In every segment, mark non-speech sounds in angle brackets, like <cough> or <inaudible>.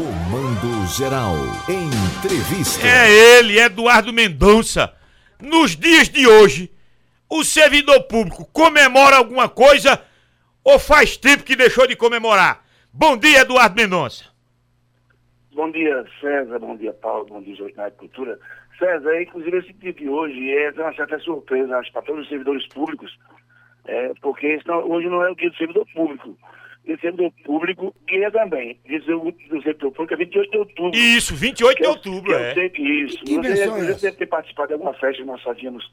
Comando Geral. Entrevista. É ele, Eduardo Mendonça. Nos dias de hoje, o servidor público comemora alguma coisa ou faz tempo que deixou de comemorar? Bom dia, Eduardo Mendonça. Bom dia, César. Bom dia, Paulo. Bom dia, Jornal de Cultura. César, inclusive esse dia de hoje é uma certa surpresa acho, para todos os servidores públicos, é, porque hoje não é o dia do servidor público. O servidor público e é também. Do servidor público é 28 de outubro. Isso, 28 de outubro, é. Eu sei que isso. Que Você, é você deve ter participado de alguma festa que nós fazíamos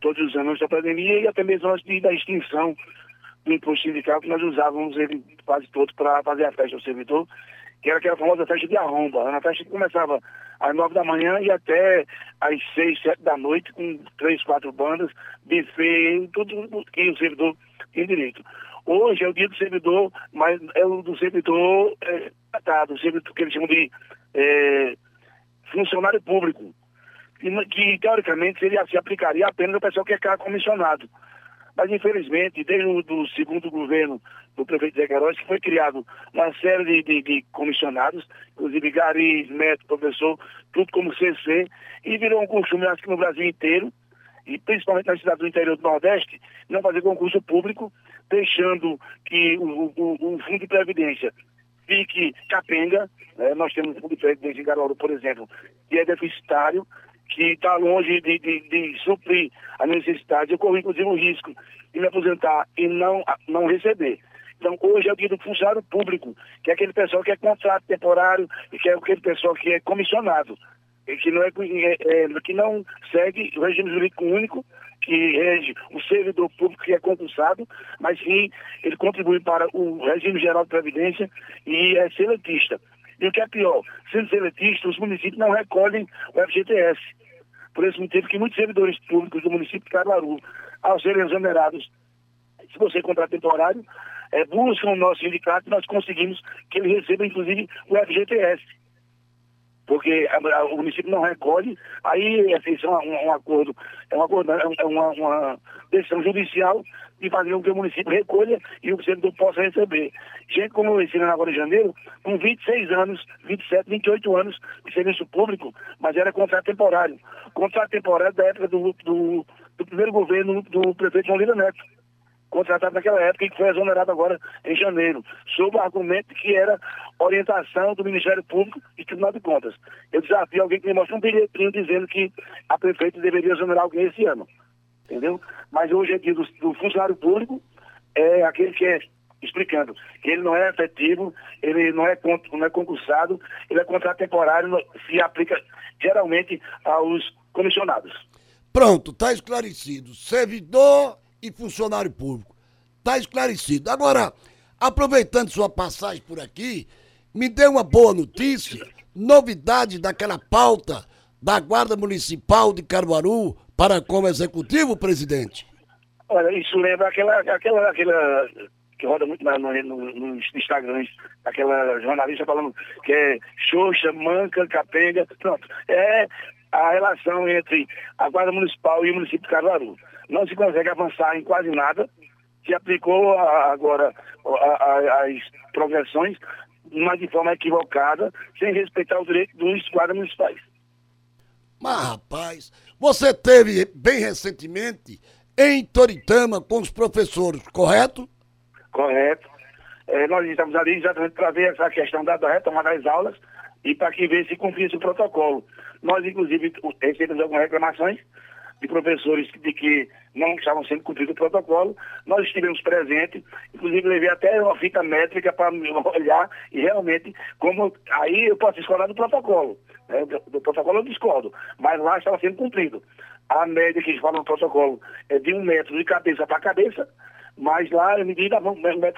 todos os anos da pandemia e até mesmo antes de, da extinção do imposto sindical, que nós usávamos ele quase todo para fazer a festa do servidor que era aquela famosa festa de arromba. Era uma festa que começava às nove da manhã e até às seis, sete da noite, com três, quatro bandas, buffet, tudo que o servidor tem direito. Hoje é o dia do servidor, mas é o do servidor é, tá, do servidor que eles chamam de é, funcionário público, que, que teoricamente seria, se aplicaria apenas ao pessoal que é comissionado. Mas, infelizmente, desde o do segundo governo do prefeito Zé Queiroz, que foi criado uma série de, de, de comissionados, inclusive garis, médico, professor, tudo como CC, e virou um costume, acho que no Brasil inteiro, e principalmente nas cidades do interior do Nordeste, não fazer concurso público, deixando que o, o, o Fundo de Previdência fique capenga. Né? Nós temos um Fundo de Previdência em Garoto, por exemplo, que é deficitário, que está longe de, de, de, suprir a necessidade. Eu corro, inclusive, o risco de me aposentar e não, não receber. Então, hoje é o dia do funcionário público, que é aquele pessoal que é contrato temporário e que é aquele pessoal que é comissionado, que não, é, é, é, que não segue o regime jurídico único que rege o servidor público que é concursado, mas sim ele contribui para o regime geral de previdência e é seletista. E o que é pior, sendo seletista, os municípios não recolhem o FGTS. Por esse motivo que muitos servidores públicos do município de Caruaru, ao serem exonerados, se você contrato temporário, é, buscam o nosso sindicato e nós conseguimos que ele receba, inclusive, o FGTS. Porque a, a, o município não recolhe, aí assim, isso é um, um, acordo, é um acordo, é uma, uma decisão judicial de fazer com que o município recolha e o servidor possa receber. Gente como eu ensino agora em janeiro, com 26 anos, 27, 28 anos de serviço público, mas era contrato temporário. Contrato temporário da época do, do, do primeiro governo do prefeito João Lira Neto contratado naquela época e que foi exonerado agora em janeiro, sob o argumento que era orientação do Ministério Público e Tribunal de Contas. Eu desafio alguém que me mostre um bilhetinho dizendo que a prefeita deveria exonerar alguém esse ano. Entendeu? Mas hoje aqui do, do funcionário público é aquele que é explicando que ele não é efetivo, ele não é, não é concursado, ele é contrato temporário, se aplica geralmente aos comissionados. Pronto, está esclarecido. Servidor e funcionário público. Está esclarecido. Agora, aproveitando sua passagem por aqui, me dê uma boa notícia, novidade daquela pauta da Guarda Municipal de Caruaru para como executivo, presidente. Olha, isso lembra aquela, aquela, aquela que roda muito no, no, nos Instagrams, aquela jornalista falando que é Xoxa, Manca, Capenga, pronto. É a relação entre a Guarda Municipal e o município de Caruaru não se consegue avançar em quase nada. Se aplicou a, agora a, a, as progressões, mas de forma equivocada, sem respeitar o direito dos guardas municipais. Mas, rapaz, você teve bem recentemente em Toritama com os professores, correto? Correto. É, nós estamos ali exatamente para ver essa questão da, da retomada das aulas e para que ver se cumprir o protocolo. Nós, inclusive, recebemos algumas reclamações de professores de que não estavam sendo cumprido o protocolo. Nós estivemos presentes, inclusive levei até uma fita métrica para <laughs> olhar e realmente, como aí eu posso discordar do protocolo. Né? Do, do, protocolo eu discordo, mas lá estava sendo cumprido. A média que eles falam no protocolo é de um metro de cabeça para cabeça, mas lá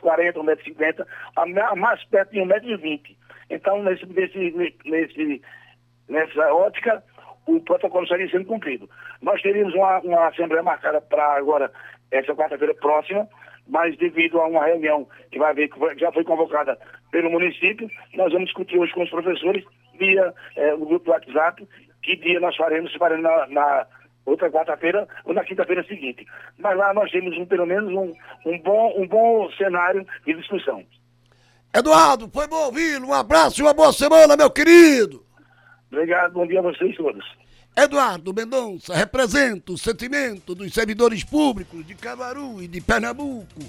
quarenta, um metro cinquenta, a mais perto de um metro e vinte. Então, nesse, nesse, nesse, nessa ótica, o protocolo estaria sendo cumprido. Nós teríamos uma, uma assembleia marcada para agora, essa quarta-feira próxima, mas devido a uma reunião que vai ver que já foi convocada pelo município, nós vamos discutir hoje com os professores via é, o grupo do WhatsApp, que dia nós faremos, se faremos na, na outra quarta-feira ou na quinta-feira seguinte. Mas lá nós temos um, pelo menos um, um, bom, um bom cenário de discussão. Eduardo, foi bom ouvi-lo. Um abraço e uma boa semana, meu querido. Obrigado, bom dia a vocês todos. Eduardo Mendonça representa o sentimento dos servidores públicos de Caruaru e de Pernambuco